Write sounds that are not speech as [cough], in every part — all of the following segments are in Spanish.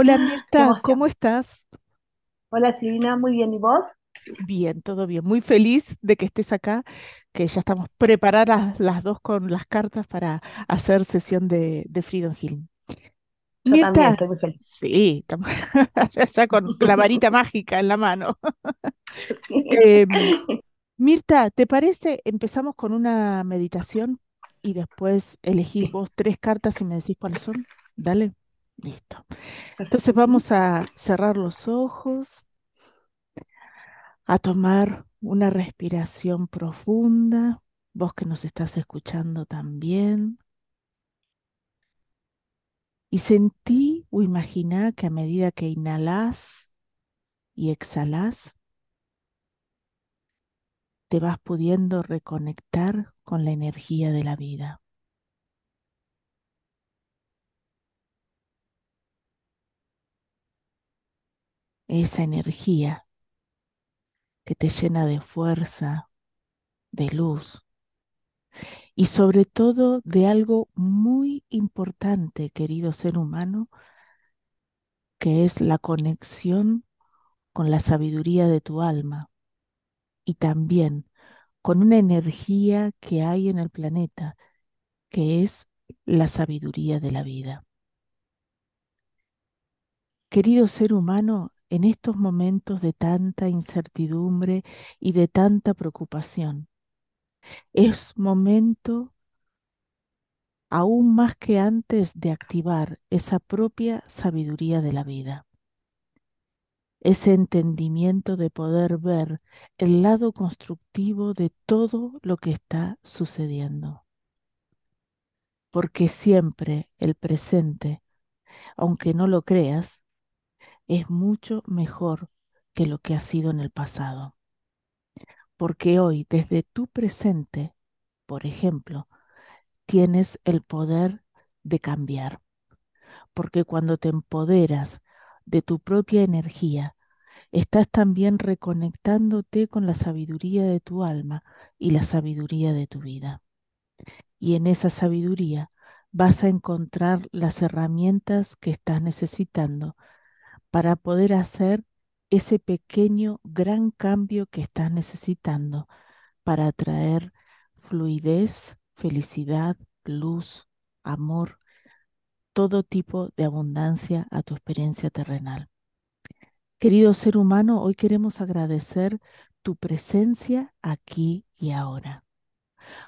Hola [laughs] Mirta, ¿cómo estás? Hola Silvina, muy bien. ¿Y vos? Bien, todo bien. Muy feliz de que estés acá, que ya estamos preparadas las dos con las cartas para hacer sesión de, de Freedom Healing. Yo también estoy muy feliz. sí, [laughs] ya, con la varita mágica en la mano. [laughs] Em, Mirta, ¿te parece? Empezamos con una meditación y después elegís vos tres cartas y me decís cuáles son. Dale. Listo. Entonces vamos a cerrar los ojos, a tomar una respiración profunda, vos que nos estás escuchando también. Y sentí o imaginá que a medida que inhalás y exhalás, te vas pudiendo reconectar con la energía de la vida. Esa energía que te llena de fuerza, de luz y sobre todo de algo muy importante, querido ser humano, que es la conexión con la sabiduría de tu alma y también con una energía que hay en el planeta, que es la sabiduría de la vida. Querido ser humano, en estos momentos de tanta incertidumbre y de tanta preocupación, es momento aún más que antes de activar esa propia sabiduría de la vida ese entendimiento de poder ver el lado constructivo de todo lo que está sucediendo. Porque siempre el presente, aunque no lo creas, es mucho mejor que lo que ha sido en el pasado. Porque hoy, desde tu presente, por ejemplo, tienes el poder de cambiar. Porque cuando te empoderas de tu propia energía, estás también reconectándote con la sabiduría de tu alma y la sabiduría de tu vida. Y en esa sabiduría vas a encontrar las herramientas que estás necesitando para poder hacer ese pequeño, gran cambio que estás necesitando para traer fluidez, felicidad, luz, amor todo tipo de abundancia a tu experiencia terrenal. Querido ser humano, hoy queremos agradecer tu presencia aquí y ahora,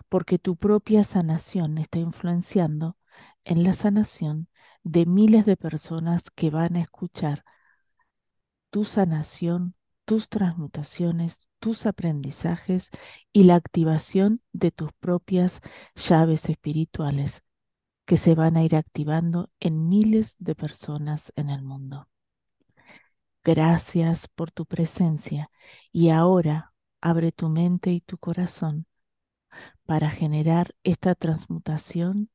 porque tu propia sanación está influenciando en la sanación de miles de personas que van a escuchar tu sanación, tus transmutaciones, tus aprendizajes y la activación de tus propias llaves espirituales que se van a ir activando en miles de personas en el mundo. Gracias por tu presencia y ahora abre tu mente y tu corazón para generar esta transmutación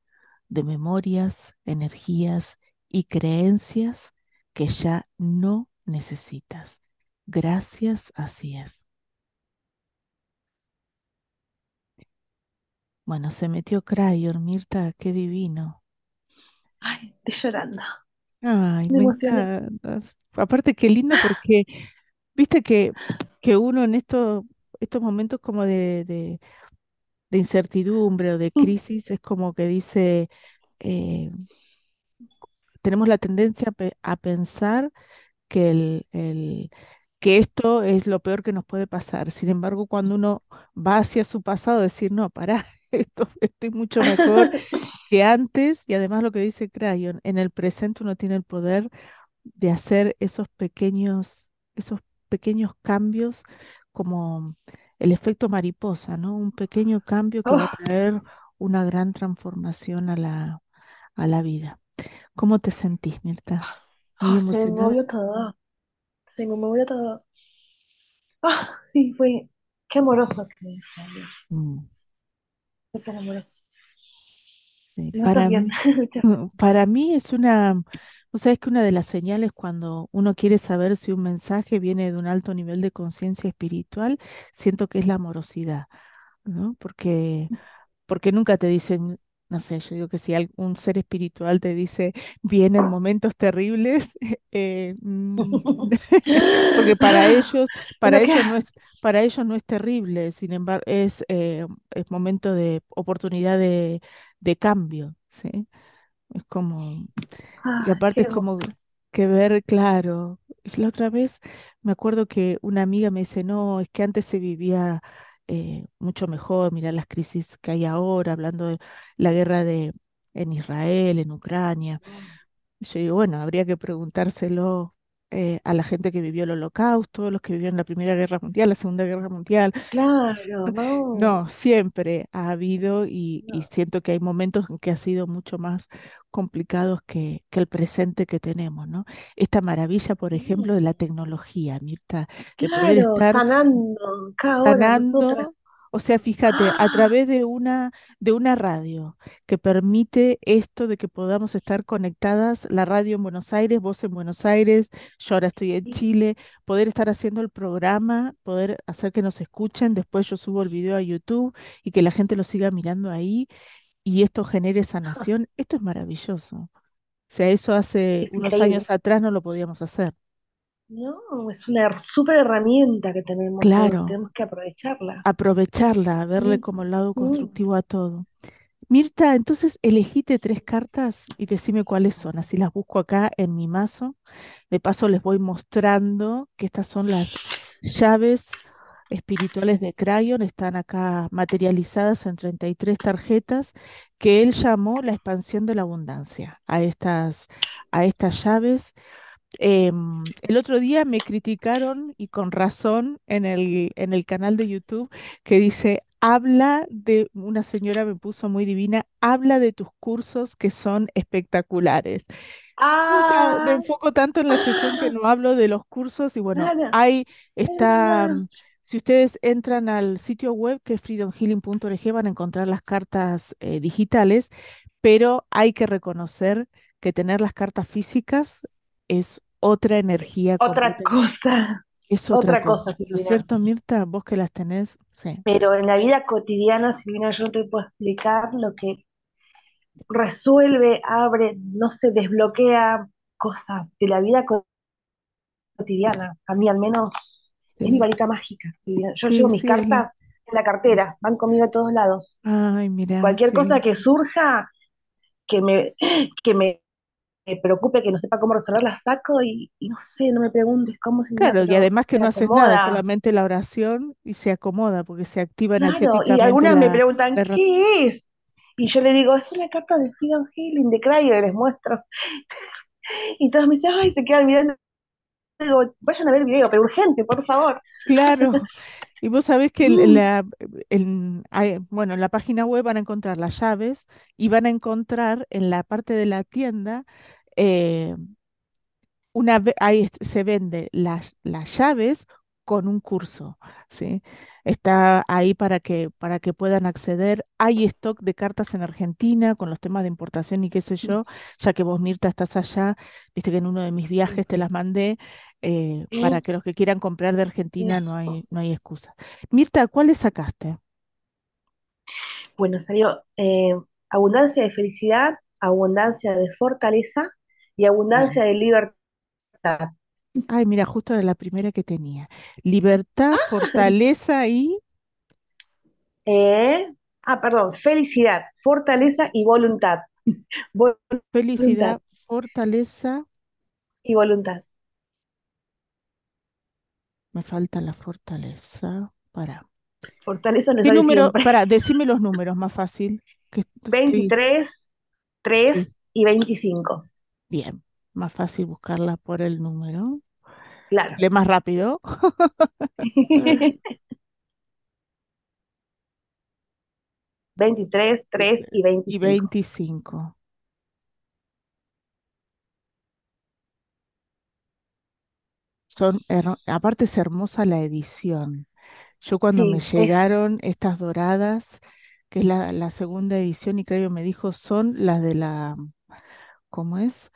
de memorias, energías y creencias que ya no necesitas. Gracias, así es. Bueno, se metió Crayon, Mirta, qué divino. Ay, estoy llorando. Ay, me, encantas. Aparte, qué lindo porque, viste que, que uno en estos, estos momentos como de, de, incertidumbre o de mm. crisis es como que dice, eh, tenemos la tendencia a, pensar que el, el, que esto es lo peor que nos puede pasar. Sin embargo, cuando uno va hacia su pasado, decir, no, pará, [laughs] esto, estoy mucho mejor [laughs] que antes, y además lo que dice Crayon, en el presente uno tiene el poder de hacer esos pequeños, esos pequeños cambios como el efecto mariposa, ¿no? Un pequeño cambio que va a traer una gran transformación a la, a la vida. ¿Cómo te sentís, Mirta? Muy se me emocionada. movió todo, se me movió todo. Ah, sí, fue, qué amoroso que salió, Mm, tan amoroso. sí. Notas Para mí, [laughs] [laughs] para mí es una, o sea, es que una de las señales cuando uno quiere saber si un mensaje viene de un alto nivel de conciencia espiritual, siento que es la amorosidad, ¿no? Porque porque nunca te dicen, no sé, yo digo que si algún ser espiritual te dice, vienen momentos terribles, [laughs] eh, mm, [laughs] porque para [laughs] ellos, para ellos no es, para ellos no es terrible, sin embargo, es, eh, es momento de oportunidad de, de cambio, ¿sí? Es como, y Ah, aparte es como que ver, claro. La otra vez me acuerdo que una amiga me dice, no, es que antes se vivía eh, mucho mejor, mira las crisis que hay ahora, hablando de la guerra de en Israel, en Ucrania. Y Yo digo, bueno, habría que preguntárselo eh, a la gente que vivió el Holocausto, los que vivieron la Primera Guerra Mundial, la Segunda Guerra Mundial. Claro, [laughs] no, No, siempre ha habido y, siento que hay momentos en que ha sido mucho más complicados que, que el presente que tenemos, ¿no? Esta maravilla, por ejemplo, de la tecnología, Mirta, de poder Claro, estar sanando sanando, o sea, fíjate, a Ah, través de una, de una radio que permite esto de que podamos estar conectadas, la radio en Buenos Aires, vos en Buenos Aires, yo ahora estoy en. Chile, poder estar haciendo el programa, poder hacer que nos escuchen, después yo subo el video a YouTube y que la gente lo siga mirando ahí y esto genere [laughs] sanación, esto es maravilloso. O sea, eso hace unos años atrás no lo podíamos hacer. No, es una súper herramienta que tenemos Claro, tenemos que aprovecharla. aprovecharla, verle Mm, como el lado mm. constructivo a todo. Mirta, entonces elegite tres cartas y decime cuáles son. Así las busco acá en mi mazo. De paso les voy mostrando que estas son las llaves espirituales de Crayon. Están acá materializadas en 33 tarjetas que él llamó la expansión de la abundancia a estas, a estas llaves. Em, el otro día me criticaron y con razón en el, en el canal de YouTube que dice, habla de, una señora me puso muy divina, habla de tus cursos que son espectaculares. Me Ah, enfoco tanto en la sesión que no hablo de los cursos y bueno, ahí es está, si ustedes entran al sitio web que es freedomhealing.org van a encontrar las cartas eh, digitales, pero hay que reconocer que tener las cartas físicas es otra energía Otra cosa, es otra otra cosa. cosa, ¿No es cierto, Mirta? Vos que las tenés, sí. Pero en la vida cotidiana, Silvina, yo no te puedo explicar lo que resuelve, abre, no se desbloquea cosas de la vida co- cotidiana. A mí al menos es mi varita mágica. Yo sí, llevo mis cartas en la cartera, van conmigo a todos lados. Ay, mira, Cualquier cosa que surja, que me, que me preocupe, que no sepa cómo resolver, la saco y, y no sé, no me preguntes cómo, Silvina, Claro, y además que se no haces nada, solamente la oración y se acomoda porque se activa Claro, y energéticamente algunas me la, preguntan. ¿qué es? Y yo le digo, es una carta de Freedom Healing de Crayo, y les muestro. [laughs] Y todos me dicen, ay, se quedan mirando. Digo, vayan a ver el video, pero urgente, por favor. Claro, [laughs] y vos sabés que el- Mm, la, bueno, en la página web van a encontrar las llaves y van a encontrar en la parte de la tienda eh, una ahí se vende las, las llaves con un curso, ¿sí? Está ahí para que, para que puedan acceder. Hay stock de cartas en Argentina con los temas de importación y qué sé mm, yo, ya que vos, Mirta, estás allá, viste que en uno de mis viajes te las mandé, eh, para que los que quieran comprar de Argentina no hay, no hay excusa. Mirta, ¿cuáles sacaste? Bueno, salió eh, abundancia de felicidad, abundancia de fortaleza y abundancia de libertad. Ay, mira, justo era la primera que tenía. Libertad, fortaleza y Eh, ah, perdón, felicidad, fortaleza y voluntad. Voluntad felicidad, fortaleza. y voluntad. Me falta la fortaleza. Para. Fortaleza le ¿Qué número? Para, decime los [laughs] números más fácil. Que est- estoy. 23, Sí, 3 y 25. bien. Más fácil buscarla por el número. Claro. Sale más rápido. [laughs] 23, 3 y [laughs] y 25. 25. Son, aparte es hermosa la edición. Yo cuando me es llegaron estas doradas, que es la, la segunda edición, y creo que me dijo, son las de la, ¿cómo es?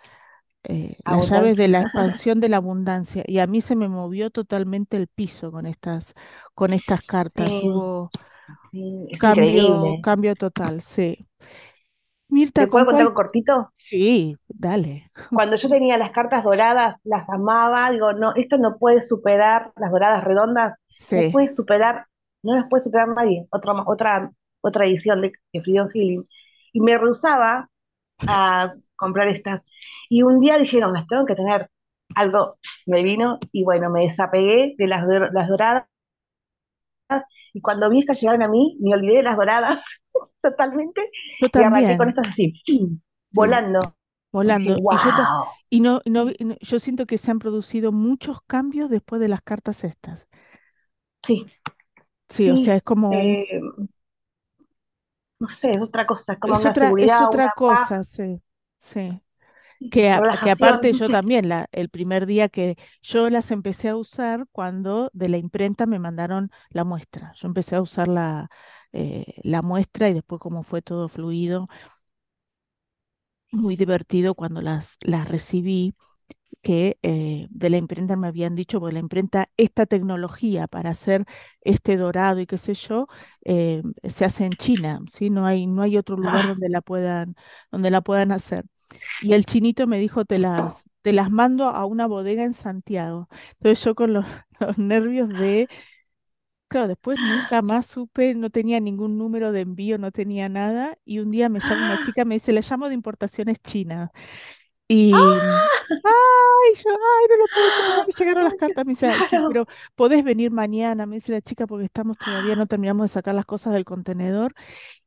Eh, las llaves de la [laughs] expansión de la abundancia. Y a mí se me movió totalmente el piso con estas, con estas cartas. Sí, Hubo sí, cambio, increíble. cambio total, sí. Mirta, ¿Te ¿con puedo contar un cortito? Sí, dale. [laughs] Cuando yo tenía las cartas doradas, las amaba, digo, no, esto no puede superar, las doradas redondas, no Sí, puede superar, no las puede superar nadie, otra, otra, otra edición de, de Freedom Healing. Y me rehusaba a comprar estas. Y un día dije, no, las tengo que tener. Algo me vino y bueno, me desapegué de las, las doradas y cuando vi que llegaron a mí, me olvidé de las doradas totalmente yo y arranqué con también, estas así, [clears throat] sí, volando. Dije, volando. Y yo, y no, no yo siento que se han producido muchos cambios después de las cartas estas. Sí, Sí, o sea, es como eh, no sé, es otra cosa, es como es una otra, es otra una cosa, paz, sí, sí. Que, a- que aparte yo [laughs] también, la, el primer día que yo las empecé a usar cuando de la imprenta me mandaron la muestra. Yo empecé a usar la, eh, la muestra y después como fue todo fluido, muy divertido cuando las, las recibí, que eh, de la imprenta me habían dicho, porque la imprenta, esta tecnología para hacer este dorado y qué sé yo, eh, se hace en China, ¿sí? No hay, no hay otro lugar Ah, donde la puedan, donde la puedan hacer. Y el chinito me dijo, te las, te las mando a una bodega en Santiago. Entonces yo con los, [laughs] los nervios de, claro, después nunca más supe, no tenía ningún número de envío, no tenía nada. Y un día me llama una chica, me dice, le llamo de importaciones chinas. Y, ay, yo, ay, no lo puedo creer, [laughs] llegaron las cartas. Me dice, sí, claro, pero podés venir mañana, me dice la chica, porque estamos todavía, no terminamos de sacar las cosas del contenedor.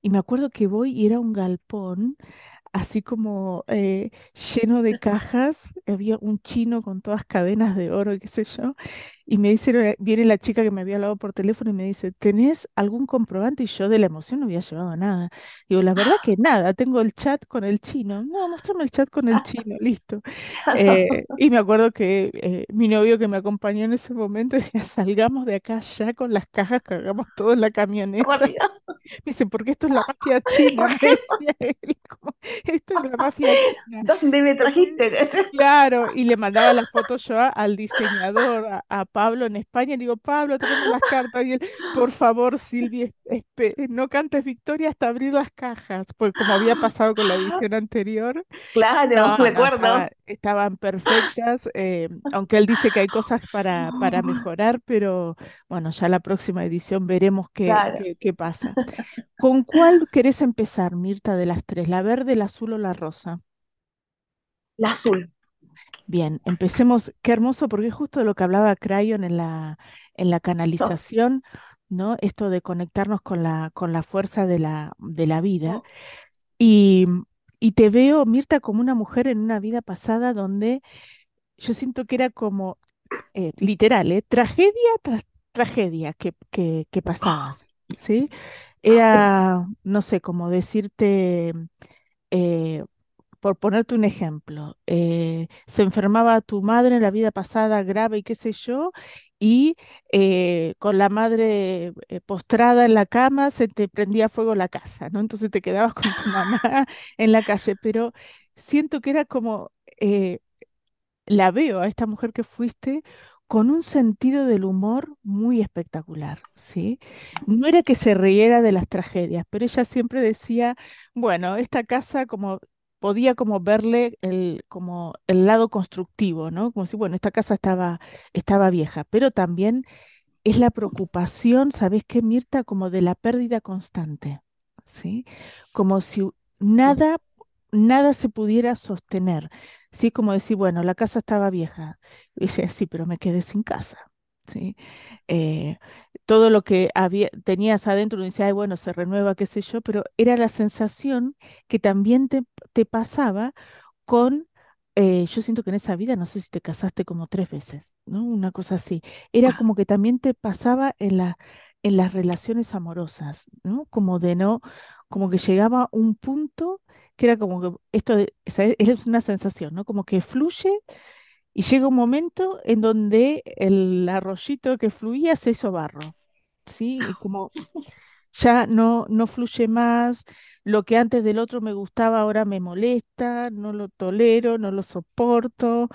Y me acuerdo que voy y era un galpón así como eh, lleno de cajas, había un chino con todas cadenas de oro y qué sé yo, y me dice, eh, viene la chica que me había hablado por teléfono y me dice, ¿tenés algún comprobante? Y yo de la emoción no había llevado nada. Digo, la verdad que nada, tengo el chat con el chino. No, mostrame el chat con el [laughs] chino, listo. Eh, y me acuerdo que eh, mi novio que me acompañó en ese momento [laughs] decía, salgamos de acá ya con las cajas, cargamos todo en la camioneta. [laughs] Me dice, porque esto es la mafia china, me decía él, como, esto es la mafia china. ¿dónde me trajiste? claro, y le mandaba la foto yo al diseñador, a, a Pablo en España, y le digo, Pablo, tenemos las cartas, y él, por favor, Silvia, espe- no cantes victoria hasta abrir las cajas, pues como había pasado con la [gasps] edición anterior, Claro, no, no, estaba, estaban perfectas, eh, aunque él dice que hay cosas para, para [gasps] mejorar, pero bueno, ya la próxima edición veremos qué, claro, qué, qué pasa. [laughs] ¿Con cuál querés empezar, Mirta, de las tres? ¿La verde, el azul o la rosa? la azul. Bien, empecemos. Qué hermoso, porque es justo de lo que hablaba Crayon en la, en la canalización, ¿no? Esto de conectarnos con la, con la fuerza de la, de la vida. Y, y te veo, Mirta, como una mujer en una vida pasada donde yo siento que era como, eh, literal, ¿eh? Tragedia tras tragedia que, que, que pasabas, ¿sí? Era, no sé, como decirte eh, por ponerte un ejemplo, eh, se enfermaba tu madre en la vida pasada grave y qué sé yo, y eh, con la madre eh, postrada en la cama se te prendía fuego la casa, ¿no? Entonces te quedabas con tu mamá [laughs] [laughs] en la calle, pero siento que era como, la veo a esta mujer que fuiste con un sentido del humor muy espectacular, ¿sí? No era que se riera de las tragedias, pero ella siempre decía, bueno, esta casa como podía como verle el, como el lado constructivo, ¿no? Como si, bueno, esta casa estaba, estaba vieja, pero también es la preocupación, ¿sabes qué, Mirta? Como de la pérdida constante, ¿sí? Como si u- nada, nada se pudiera sostener, ¿sí? Como decir, bueno, la casa estaba vieja. Y dice, sí, pero me quedé sin casa, ¿sí? Eh, todo lo que había, tenías adentro, uno decía, ay, bueno, se renueva, qué sé yo, pero era la sensación que también te, te pasaba con, eh, yo siento que en esa vida, no sé si te casaste como tres veces, ¿no? Una cosa así. Era como que también te pasaba en la, en las relaciones amorosas, ¿no? Como de no, como que llegaba un punto que era como que esto de- es una sensación, ¿no? Como que fluye y llega un momento en donde el arroyito que fluía se hizo barro, ¿sí? Y como ya no, no fluye más, lo que antes del otro me gustaba ahora me molesta, no lo tolero, no lo soporto.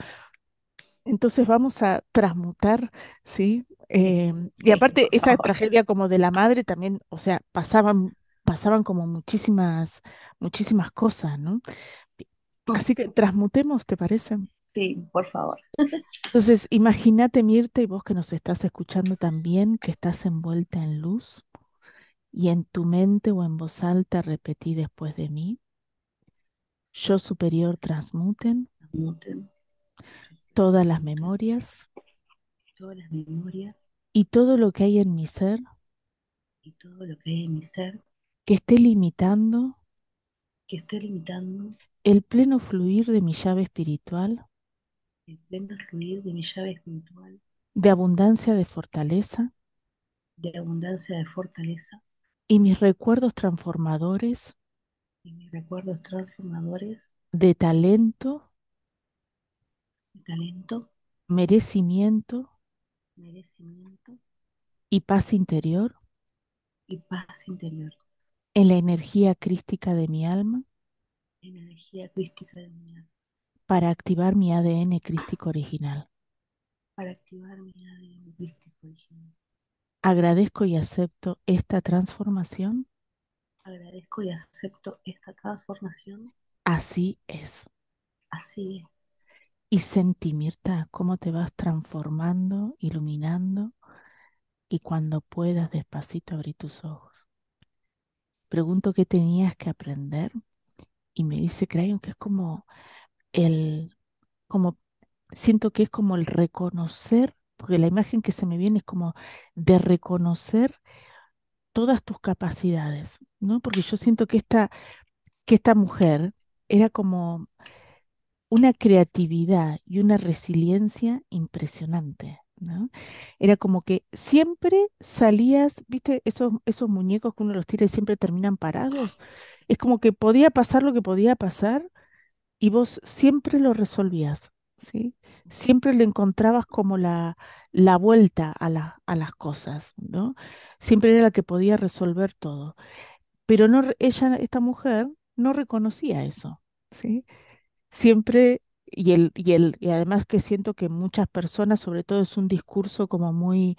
Entonces vamos a transmutar, ¿sí? Em, y aparte, esa tragedia como de la madre también, o sea, pasaban, pasaban como muchísimas, muchísimas cosas, ¿no? Así que transmutemos, ¿te parece? Sí, por favor. Entonces, imagínate, Mirta, y vos que nos estás escuchando también, que estás envuelta en luz y en tu mente o en voz alta repetí después de mí, yo superior transmuten Transmuten todas las memorias todas las memorias y todo lo que hay en mi ser y todo lo que hay en mi ser que esté limitando que esté limitando el pleno fluir de mi llave espiritual, el pleno fluir de mi llave espiritual. De abundancia de fortaleza. De abundancia de fortaleza. Y mis recuerdos transformadores. Y mis recuerdos transformadores. De talento, de talento, merecimiento. Merecimiento. Y paz interior. Y paz interior, en la energía crística de mi alma. En la energía crística de mi alma, para activar mi ADN crístico original. para activar mi ADN crístico original. Agradezco y acepto esta transformación. Agradezco y acepto esta transformación. Así es. Así es. Y sentí, Mirta, cómo te vas transformando, iluminando y cuando puedas despacito abrí tus ojos. Pregunto qué tenías que aprender y me dice Crayon que es como el, como, siento que es como el reconocer, porque la imagen que se me viene es como de reconocer todas tus capacidades, ¿no? Porque yo siento que esta, que esta mujer era como una creatividad y una resiliencia impresionante, ¿no? Era como que siempre salías, ¿viste? Esos, esos muñecos que uno los tira y siempre terminan parados. Es como que podía pasar lo que podía pasar y vos siempre lo resolvías, ¿sí? Siempre le encontrabas como la, la vuelta a, la- a las cosas, ¿no? Siempre era la que podía resolver todo. Pero no, ella, esta mujer, no reconocía eso, ¿sí? Siempre, y, el, y, el, y además que siento que muchas personas, sobre todo es un discurso como muy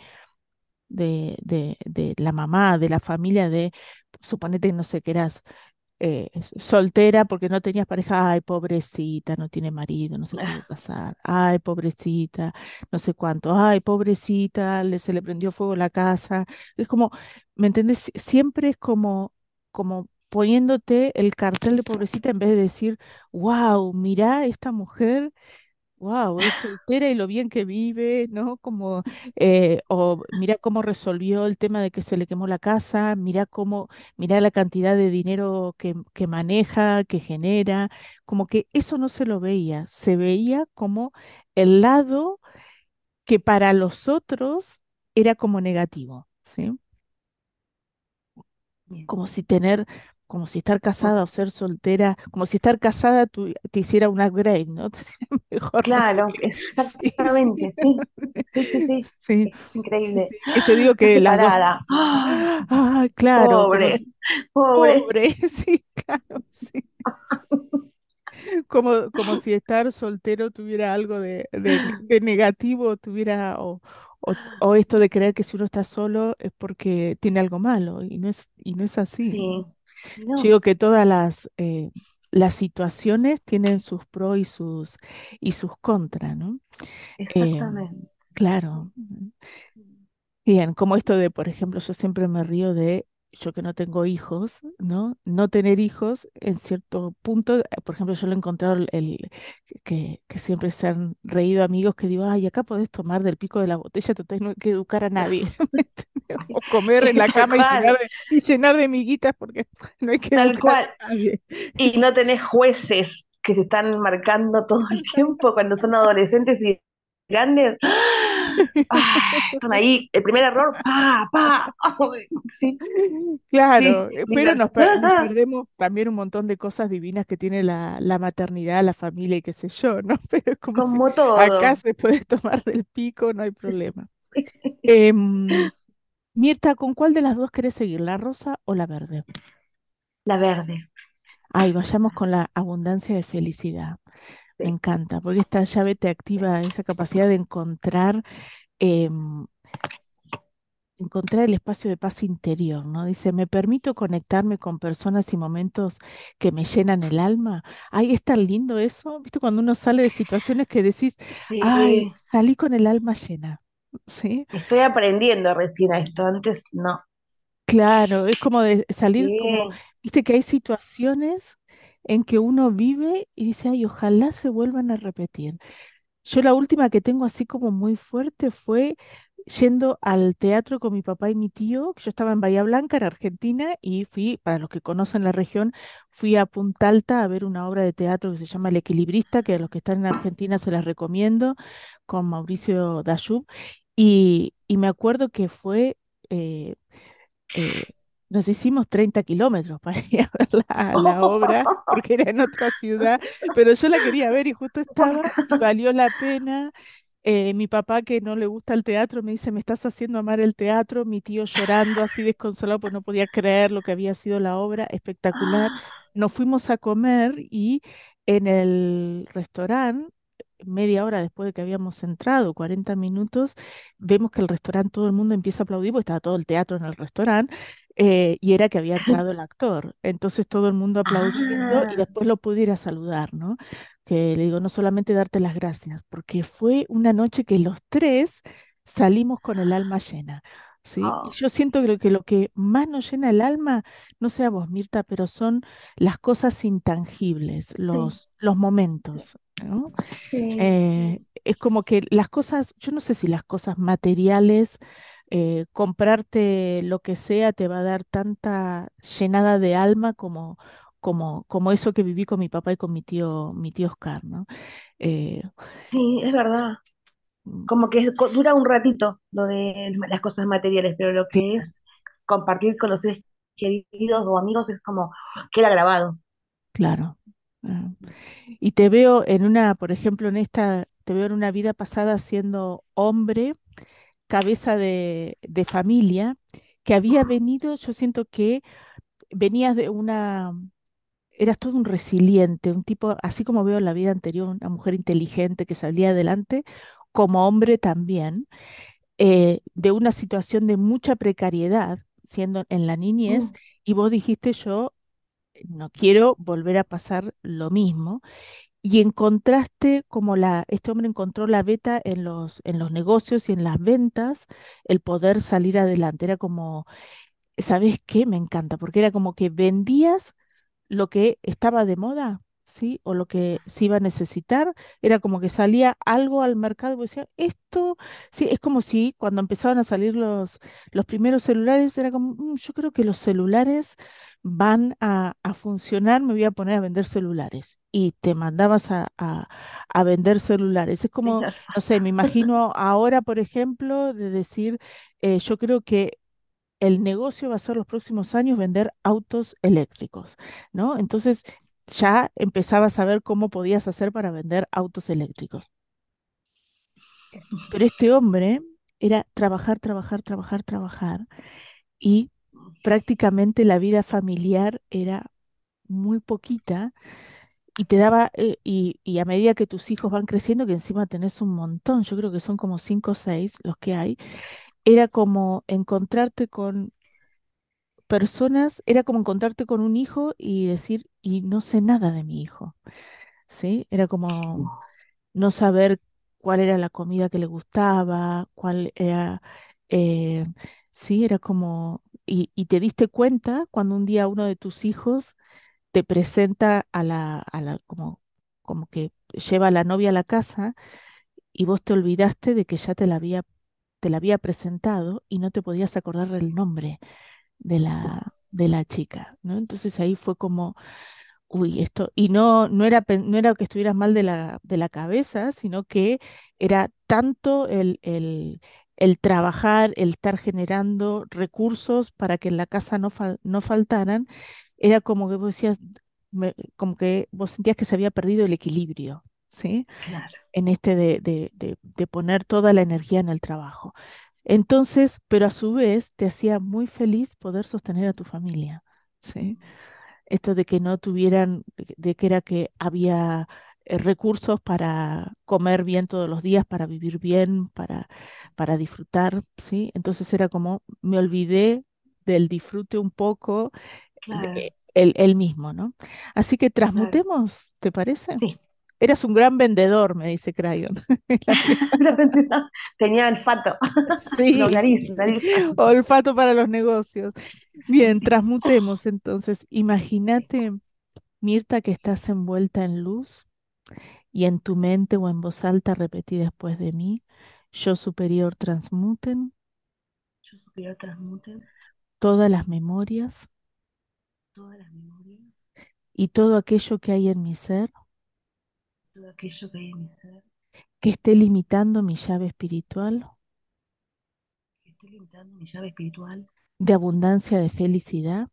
de, de, de la mamá, de la familia, de, suponete no sé, que eras eh, soltera porque no tenías pareja, ay, pobrecita, no tiene marido, no se pudo Ah, casar, ay, pobrecita, no sé cuánto, ay, pobrecita, le, se le prendió fuego la casa. Es como, ¿me entendés? Sie- Siempre es como, como poniéndote el cartel de pobrecita en vez de decir, wow, mirá esta mujer Wow, es soltera y lo bien que vive, ¿no? Como, eh, o mira cómo resolvió el tema de que se le quemó la casa, mira cómo, mira la cantidad de dinero que, que maneja, que genera, como que eso no se lo veía, se veía como el lado que para los otros era como negativo, ¿sí? Como si tener, como si estar casada o ser soltera, como si estar casada tu- te hiciera un upgrade, ¿no? [laughs] Mejor, no sé Claro, sí. exactamente, sí. Sí, sí, sí. [laughs] Sí, Es increíble. yo digo que dos, separada. ¡Ah! ah, claro, Pobre, pobre. pobre, [laughs] sí, claro, sí, como, como si estar soltero tuviera algo de, de negativo, tuviera, o, o, o esto de creer que si uno está solo es porque tiene algo malo, y no es, y no es así. Sí. Yo No, digo que todas las, eh, las situaciones tienen sus pros y sus, y sus contras, ¿no? Eh, exactamente. claro. Bien, como esto de, por ejemplo, yo siempre me río de, yo que no tengo hijos, ¿no? No tener hijos en cierto punto, eh, por ejemplo, yo lo he encontrado el, que, que siempre se han reído amigos que digo, ay, acá podés tomar del pico de la botella, total, no hay que educar a nadie. [laughs] [laughs] O comer en la cama y llenar de, y llenar de miguitas porque [laughs] no hay que tal educar cual. a nadie. Y no tenés jueces que se están marcando todo el tiempo cuando son adolescentes y grandes. ¡Ah! [laughs] ah, están ahí, el primer error, pa, pa, [laughs] sí, sí, Claro, eh, pero nos, no, per- nos no, perdemos también un montón de cosas divinas que tiene la, la maternidad, la familia y qué sé yo, ¿no? [laughs] Pero es como si como acá todo, se puede tomar del pico, no hay problema. Em, Mirta, ¿con cuál de las dos querés seguir, la rosa o la verde? la verde, Ay, vayamos con la abundancia de felicidad. Me encanta, porque esta llave te activa esa capacidad de encontrar, em, encontrar el espacio de paz interior, ¿no? Dice, me permito conectarme con personas y momentos que me llenan el alma. Ay, es tan lindo eso, ¿viste? Cuando uno sale de situaciones que decís, ay, salí con el alma llena, ¿sí? estoy aprendiendo recién a esto, antes no, Claro, es como de salir como, viste que hay situaciones en que uno vive y dice, ay, ojalá se vuelvan a repetir. Yo la última que tengo así como muy fuerte fue yendo al teatro con mi papá y mi tío, que yo estaba en Bahía Blanca, en Argentina, y fui, para los que conocen la región, fui a Punta Alta a ver una obra de teatro que se llama El Equilibrista, que a los que están en Argentina se las recomiendo, con Mauricio Dayub, y, y me acuerdo que fue... eh, eh, nos hicimos 30 kilómetros para [laughs] ir a ver la, la obra, porque era en otra ciudad, pero yo la quería ver y justo estaba y valió la pena. Eh, mi papá, que no le gusta el teatro, me dice, me estás haciendo amar el teatro. Mi tío llorando, así desconsolado, pues no podía creer lo que había sido la obra, espectacular. [gasps] Nos fuimos a comer y en el restaurante, media hora después de que habíamos entrado, 40 minutos, vemos que el restaurante, todo el mundo empieza a aplaudir, porque estaba todo el teatro en el restaurante, eh, y era que había [laughs] entrado el actor. Entonces todo el mundo aplaudiendo y ah, después lo pude ir a saludar, ¿no? que le digo, no solamente darte las gracias, porque fue una noche que los tres salimos con el alma llena, ¿sí? Oh, yo siento que lo que, lo que más nos llena el alma, no sé a vos, Mirta, pero son las cosas intangibles, sí, los, los momentos, ¿no? sí, Eh, es como que las cosas, yo no sé si las cosas materiales, eh, comprarte lo que sea te va a dar tanta llenada de alma como, como, como eso que viví con mi papá y con mi tío, mi tío Oscar, ¿no? Eh, sí, es verdad. Como que dura un ratito lo de las cosas materiales, pero lo que es compartir con los seres queridos o amigos es como queda grabado. claro. ah. Y te veo en una, por ejemplo, en esta, te veo en una vida pasada siendo hombre, cabeza de, de familia, que había venido, yo siento que venías de una eras todo un resiliente, un tipo, así como veo en la vida anterior, una mujer inteligente que salía adelante, como hombre también, eh, de una situación de mucha precariedad, siendo en la niñez, Mm, y vos dijiste, yo no quiero volver a pasar lo mismo. Y encontraste como la, este hombre encontró la beta en los, en los negocios y en las ventas, el poder salir adelante. Era como, ¿sabes qué? Me encanta, porque era como que vendías lo que estaba de moda, ¿sí? O lo que se iba a necesitar, era como que salía algo al mercado y vos decías, esto, sí, es como si cuando empezaban a salir los, los primeros celulares, era como, "Mm, yo creo que los celulares van a, a funcionar, me voy a poner a vender celulares. Y te mandabas a, a, a vender celulares. Es como, no sé, me [laughs] imagino ahora, por ejemplo, de decir, eh, yo creo que el negocio va a ser los próximos años vender autos eléctricos, ¿no? Entonces ya empezabas a ver cómo podías hacer para vender autos eléctricos. Pero este hombre era trabajar, trabajar, trabajar, trabajar y prácticamente la vida familiar era muy poquita y te daba, eh, y, y a medida que tus hijos van creciendo, que encima tenés un montón, yo creo que son como cinco o seis los que hay, era como encontrarte con personas, era como encontrarte con un hijo y decir, y no sé nada de mi hijo, ¿sí? Era como no saber cuál era la comida que le gustaba, cuál era, eh, sí, era como, y, y te diste cuenta cuando un día uno de tus hijos te presenta a la, a la, como, como que lleva a la novia a la casa y vos te olvidaste de que ya te la había, te la había presentado y no te podías acordar del nombre de la, de la chica, ¿no? Entonces ahí fue como, uy, esto, y no, no era, pen- no era que estuvieras mal de la, de la cabeza, sino que era tanto el, el, el trabajar, el estar generando recursos para que en la casa no, fal- no faltaran, era como que vos decías, me- como que vos sentías que se había perdido el equilibrio, ¿sí? claro, En este de, de, de, de poner toda la energía en el trabajo. Entonces, pero a su vez te hacía muy feliz poder sostener a tu familia, ¿sí? esto de que no tuvieran, de que era que había eh, recursos para comer bien todos los días, para vivir bien, para, para disfrutar, ¿sí? Entonces era como, me olvidé del disfrute un poco, de- claro, el, el mismo, ¿no? Así que claro. transmutemos, ¿te parece? Sí, Eras un gran vendedor, me dice Crayon. [laughs] [laughs] Tenía olfato, no, Sí, nariz, nariz. olfato para los negocios. Bien, transmutemos [laughs] entonces. Imagínate, Mirta, que estás envuelta en luz y en tu mente o en voz alta repetí después de mí, yo superior transmuten Yo superior transmute todas las memorias todas las memorias, y todo aquello que hay en mi ser todo aquello que hay en mi ser, que esté limitando mi llave espiritual. Que esté limitando mi llave espiritual. De abundancia de felicidad.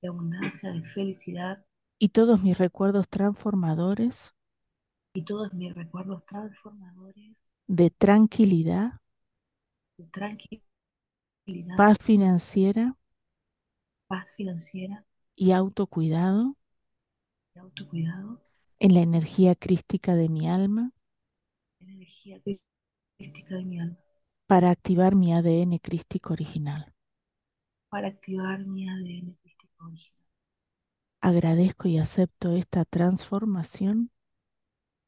De abundancia, de felicidad. Y todos mis recuerdos transformadores. Y todos mis recuerdos transformadores. De tranquilidad, de tranquilidad, paz financiera. Paz financiera. Y autocuidado. Y autocuidado, en la energía crística de mi alma energía crística de mi alma, para activar mi ADN crístico original. para activar mi ADN crístico original. Agradezco y acepto esta transformación,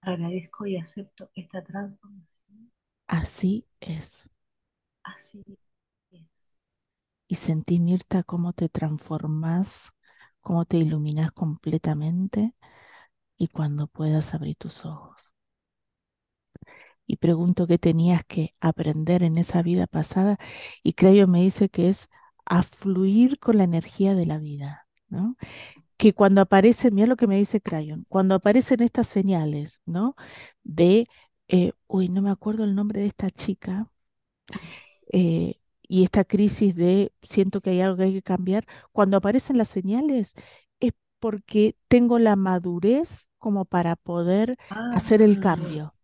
Agradezco y acepto esta transformación, así es. así es. Y sentí, Mirta, cómo te transformas, cómo te iluminas completamente y cuando puedas abrir tus ojos. Y pregunto qué tenías que aprender en esa vida pasada y Creo me dice que es a fluir con la energía de la vida, ¿no? Que cuando aparece, mira lo que me dice Crayon, cuando aparecen estas señales, ¿no? De, eh, uy, no me acuerdo el nombre de esta chica, eh, y esta crisis de siento que hay algo que hay que cambiar, cuando aparecen las señales es porque tengo la madurez como para poder hacer el Ah, cambio,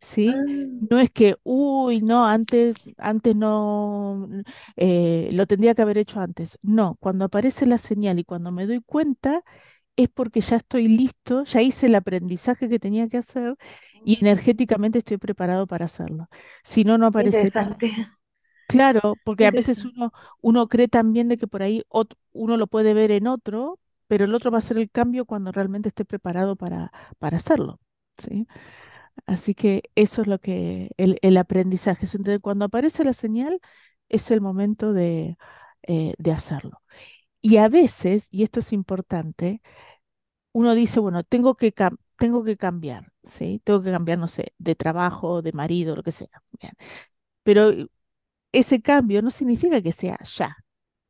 ¿sí? ah, No es que, uy, no, antes, antes no, eh, lo tendría que haber hecho antes. No, cuando aparece la señal y cuando me doy cuenta es porque ya estoy listo, ya hice el aprendizaje que tenía que hacer y energéticamente estoy preparado para hacerlo. Si no, no interesante, Claro, porque a veces uno, uno cree también de que por ahí ot- uno lo puede ver en otro, pero el otro va a hacer el cambio cuando realmente esté preparado para, para hacerlo. ¿sí? Así que eso es lo que el, el aprendizaje. es entender cuando aparece la señal, es el momento de, eh, de hacerlo. Y a veces, y esto es importante, uno dice, bueno, tengo que, tengo que cambiar, ¿sí? Tengo que cambiar, no sé, de trabajo, de marido, lo que sea. Pero ese cambio no significa que sea ya,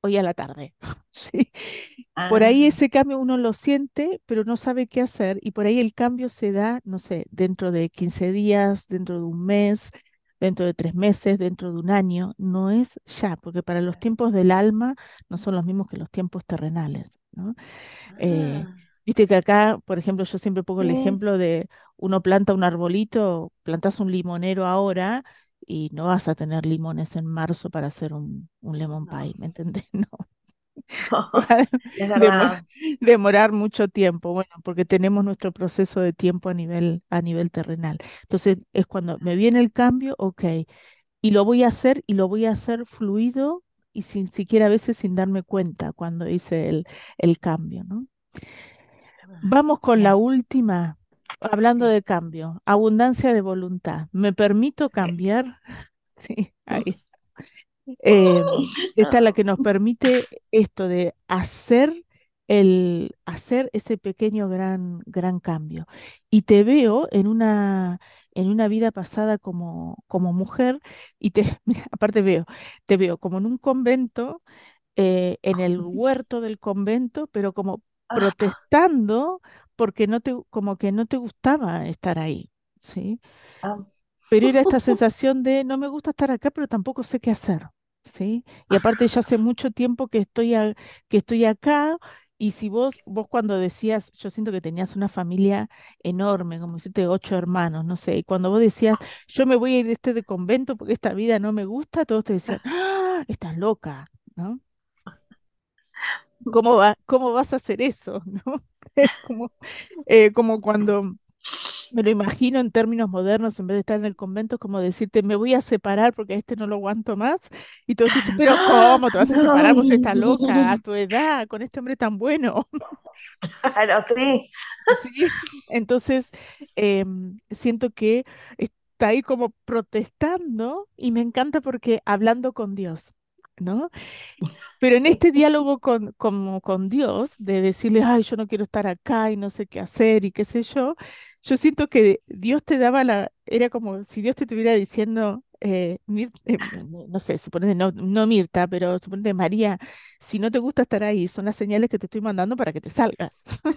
hoy a la tarde. [laughs] ¿sí? Por ahí Ah, ese cambio uno lo siente, pero no sabe qué hacer y por ahí el cambio se da, no sé, dentro de 15 días, dentro de un mes, dentro de tres meses, dentro de un año. No es ya, porque para los tiempos del alma no son los mismos que los tiempos terrenales, ¿no? Eh, ah, viste que acá, por ejemplo, yo siempre pongo el sí, ejemplo de uno planta un arbolito, plantas un limonero ahora y no vas a tener limones en marzo para hacer un, un lemon no, pie, ¿me entendés? [laughs] No, [laughs] [laughs] no, demor- demorar mucho tiempo, bueno, porque tenemos nuestro proceso de tiempo a nivel, a nivel terrenal. Entonces es cuando me viene el cambio, ok, y lo voy a hacer y lo voy a hacer fluido y sin siquiera a veces sin darme cuenta cuando hice el, el cambio, ¿no? Vamos con la última, hablando de cambio, abundancia de voluntad. ¿Me permito cambiar? [laughs] Sí, ahí. Eh, [laughs] esta es la que nos permite esto de hacer el, hacer ese pequeño gran, gran cambio. Y te veo en una, en una vida pasada como, como mujer, y te, [laughs] mira, aparte veo, te veo como en un convento eh, en el huerto del convento, pero como Ah, protestando porque no te, como que no te gustaba estar ahí, ¿sí? ah, pero era esta [laughs] sensación de no me gusta estar acá, pero tampoco sé qué hacer, ¿sí? Y aparte ya hace [laughs] mucho tiempo que estoy, a- que estoy acá, y si vos, vos cuando decías, yo siento que tenías una familia enorme, como siete, ocho hermanos, no sé, y cuando vos decías, yo me voy a ir de este de convento porque esta vida no me gusta, todos te decían, [laughs] ¡Ah, estás loca, ¿no? ¿Cómo va, cómo vas a hacer eso, [laughs] ¿no? Es como, eh, como cuando me lo imagino en términos modernos, en vez de estar en el convento, como decirte, me voy a separar porque a este no lo aguanto más. Y te dicen, pero ¡Ah! ¿cómo te vas a separar? Vos estás loca a [laughs] tu edad, con este hombre tan bueno. [laughs] claro, sí. Sí. Entonces, em, siento que está ahí como protestando y me encanta porque hablando con Dios. ¿No? Pero en este diálogo con, con Dios, de decirle, ay, yo no quiero estar acá y no sé qué hacer y qué sé yo, yo siento que Dios te daba la, era como si Dios te estuviera diciendo, eh, Mir- eh, no sé, suponete, no, no Mirta, pero suponete María, si no te gusta estar ahí, son las señales que te estoy mandando para que te salgas. [laughs]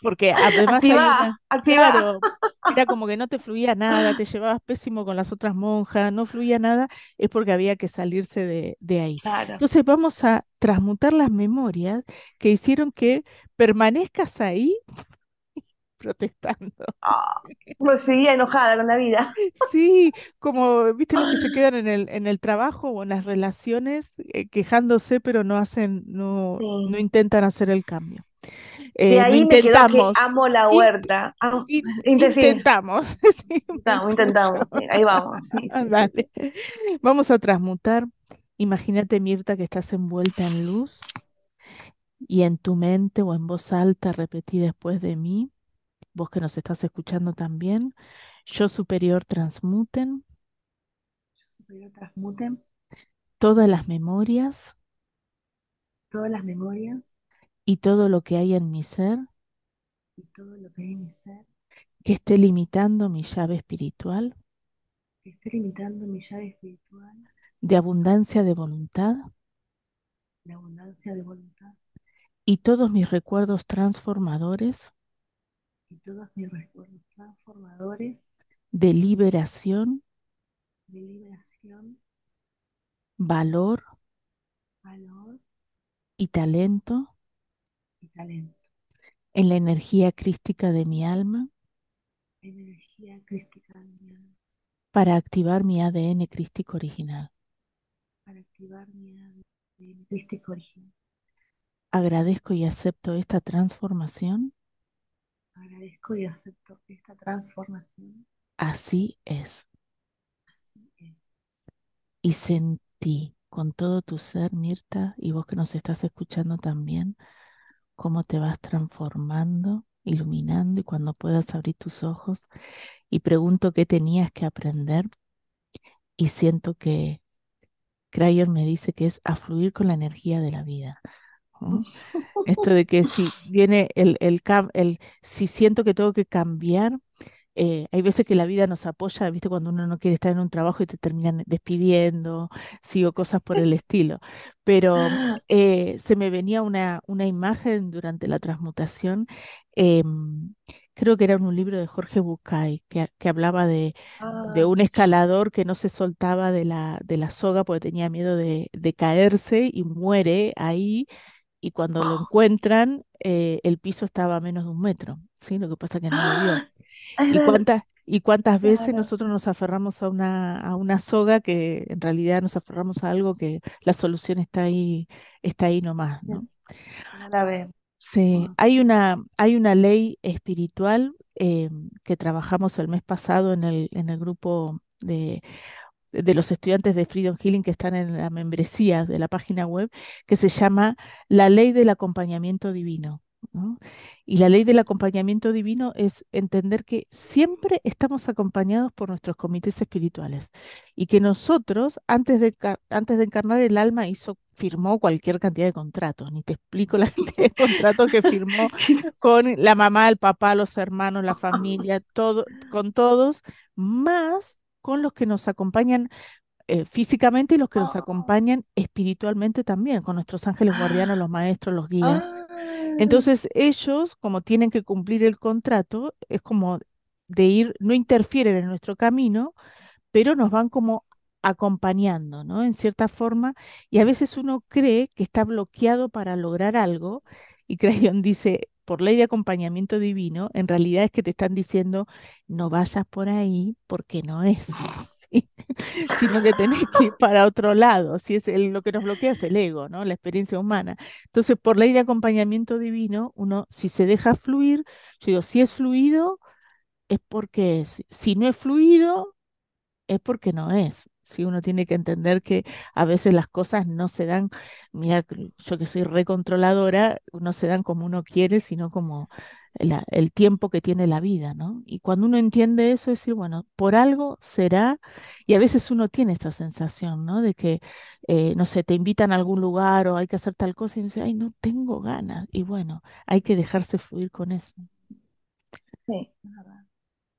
Porque además hay Activa, una, activa. claro, era como que no te fluía nada, te llevabas pésimo con las otras monjas, no fluía nada, es porque había que salirse de, de ahí. Claro. Entonces vamos a transmutar las memorias que hicieron que permanezcas ahí [laughs] protestando. Ah, [laughs] pues seguía enojada con la vida. Sí, como viste los que se [laughs] quedan en el, en el trabajo o en las relaciones eh, quejándose, pero no hacen, no, no intentan hacer el cambio. De Eh, ahí me quedó que intentamos, amo la huerta. In- [laughs] intentamos, [laughs] sí, intentamos, intentamos, sí, ahí vamos. Sí, sí, sí, sí. Dale. Vamos a transmutar. Imagínate, Mirta, que estás envuelta en luz y en tu mente o en voz alta repetí después de mí, vos que nos estás escuchando también, yo superior transmuten Superior transmuten todas las memorias todas las memorias y todo lo que hay en mi ser y todo lo que hay en mi ser. que esté limitando mi llave espiritual que esté limitando mi llave espiritual, de abundancia de voluntad de abundancia de voluntad. y todos mis recuerdos transformadores y todos mis recuerdos transformadores. de liberación, de liberación, valor valor. y talento talento, en la energía crística de mi alma energía crística de mi alma, para activar mi ADN crístico original. para activar mi ADN crístico original. Agradezco y acepto esta transformación. Agradezco y acepto esta transformación. Así es. Así es. Y sentí con todo tu ser, Mirta, y vos que nos estás escuchando también, cómo te vas transformando, iluminando y cuando puedas abrir tus ojos y pregunto qué tenías que aprender y siento que Crayon me dice que es a fluir con la energía de la vida. ¿no? [laughs] Esto de que si viene el, el, el, si siento que tengo que cambiar, eh, hay veces que la vida nos apoya, ¿viste? Cuando uno no quiere estar en un trabajo y te terminan despidiendo, sí, o cosas por el estilo. Pero [gasps] eh, se me venía una, una imagen durante la transmutación, em, creo que era en un libro de Jorge Bucay, que, que hablaba de, de Ah, un escalador que no se soltaba de la, de la soga porque tenía miedo de, de caerse y muere ahí y cuando lo [gasps] encuentran, eh, el piso estaba a menos de un metro, ¿sí? Lo que pasa que no lo vio. [laughs] ¿Y cuántas, y cuántas veces claro. nosotros nos aferramos a una, a una soga que en realidad nos aferramos a algo que la solución está ahí, está ahí nomás, ¿no? No la veo. Sí, hay una, hay una ley espiritual eh, que trabajamos el mes pasado en el, en el grupo de de los estudiantes de Freedom Healing que están en la membresía de la página web, que se llama la ley del acompañamiento divino. ¿No? Y la ley del acompañamiento divino es entender que siempre estamos acompañados por nuestros comités espirituales y que nosotros, antes de, antes de encarnar el alma, hizo, firmó cualquier cantidad de contratos. Ni te explico la [laughs] cantidad de contratos que firmó [laughs] con la mamá, el papá, los hermanos, la familia, [laughs] todo, con todos, más con los que nos acompañan eh, físicamente y los que nos acompañan espiritualmente también, con nuestros ángeles guardianes, los maestros, los guías. Entonces ellos, como tienen que cumplir el contrato, es como de ir, no interfieren en nuestro camino, pero nos van como acompañando, ¿no? En cierta forma, y a veces uno cree que está bloqueado para lograr algo, y [laughs] Crayon dice, por ley de acompañamiento divino, en realidad es que te están diciendo, no vayas por ahí porque no es. [laughs] [laughs] sino que tenés que ir para otro lado, si es lo que nos bloquea es el ego, ¿no? La experiencia humana. Entonces, por ley de acompañamiento divino, uno, si se deja fluir, yo digo, si es fluido, es porque es, si no es fluido, es porque no es. Si uno tiene que entender que a veces las cosas no se dan, mira, yo que soy recontroladora, no se dan como uno quiere, sino como la- el tiempo que tiene la vida, ¿no? Y cuando uno entiende eso, es decir, bueno, por algo será, y a veces uno tiene esta sensación, ¿no? De que, eh, no sé, te invitan a algún lugar o hay que hacer tal cosa y dice, ay, no tengo ganas. Y bueno, hay que dejarse fluir con eso. Sí.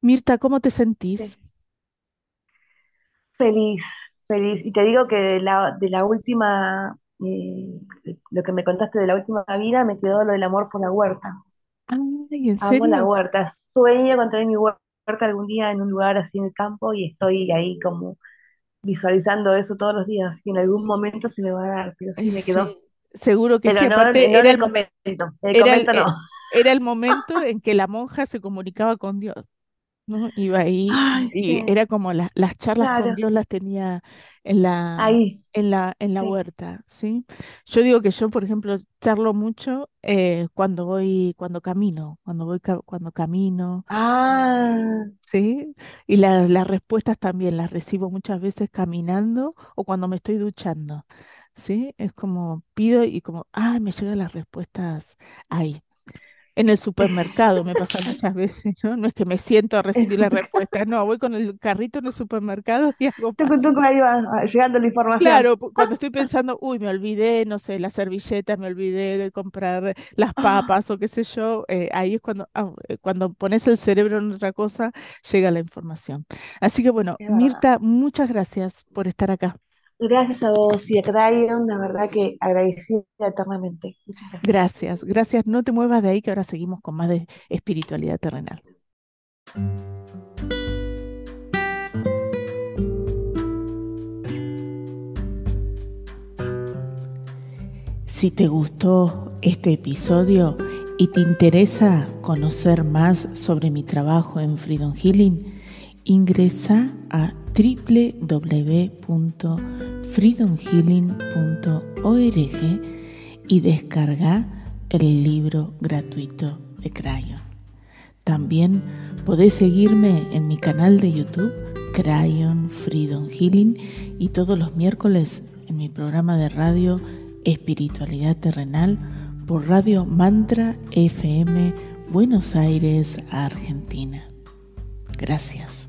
Mirta, ¿cómo te sentís? Sí. Feliz, feliz. Y te digo que de la, de la última, eh, lo que me contaste de la última vida, me quedó lo del amor por la huerta. Ay, ¿en Amo la serio? huerta. Sueño con tener mi huerta algún día en un lugar así en el campo y estoy ahí como visualizando eso todos los días. Y en algún momento se me va a dar, pero sí me quedó. Sí, seguro que sí. Pero no, no Aparte, en era el el, convento. En el era el, convento eh, no. era el momento en que la monja se comunicaba con Dios, ¿no? Iba ahí Ay, y sí, era como la- las charlas con. Dios las tenía en la, Ahí, en la, en la sí. huerta, ¿sí? Yo digo que yo, por ejemplo, charlo mucho eh, cuando voy, cuando camino, cuando voy, cuando camino, Ah, ¿sí? Y la- las respuestas también las recibo muchas veces caminando o cuando me estoy duchando, ¿sí? Es como pido y como, ah, me llegan las respuestas ahí. En el supermercado me pasa muchas veces, ¿no? No es que me siento a recibir la [laughs] respuesta, no, voy con el carrito en el supermercado y algo Tucu, tucu, ahí va ah, llegando la información. Claro, [laughs] cuando estoy pensando, uy, me olvidé, no sé, las servilletas, me olvidé de comprar las Ah, papas o qué sé yo, eh, ahí es cuando, ah, eh, cuando pones el cerebro en otra cosa, llega la información. Así que bueno. Mirta, muchas gracias por estar acá. Gracias a vos y a Crayon, la verdad que agradecida eternamente. Muchas gracias. Gracias, gracias. No te muevas de ahí que ahora seguimos con más de espiritualidad terrenal. Si te gustó este episodio y te interesa conocer más sobre mi trabajo en Freedom Healing, ingresa a www.freedomhealing.org y descarga el libro gratuito de Crayon. También podés seguirme en mi canal de YouTube, Crayon Freedom Healing, y todos los miércoles en mi programa de radio Espiritualidad Terrenal por Radio Mantra FM Buenos Aires, Argentina. Gracias.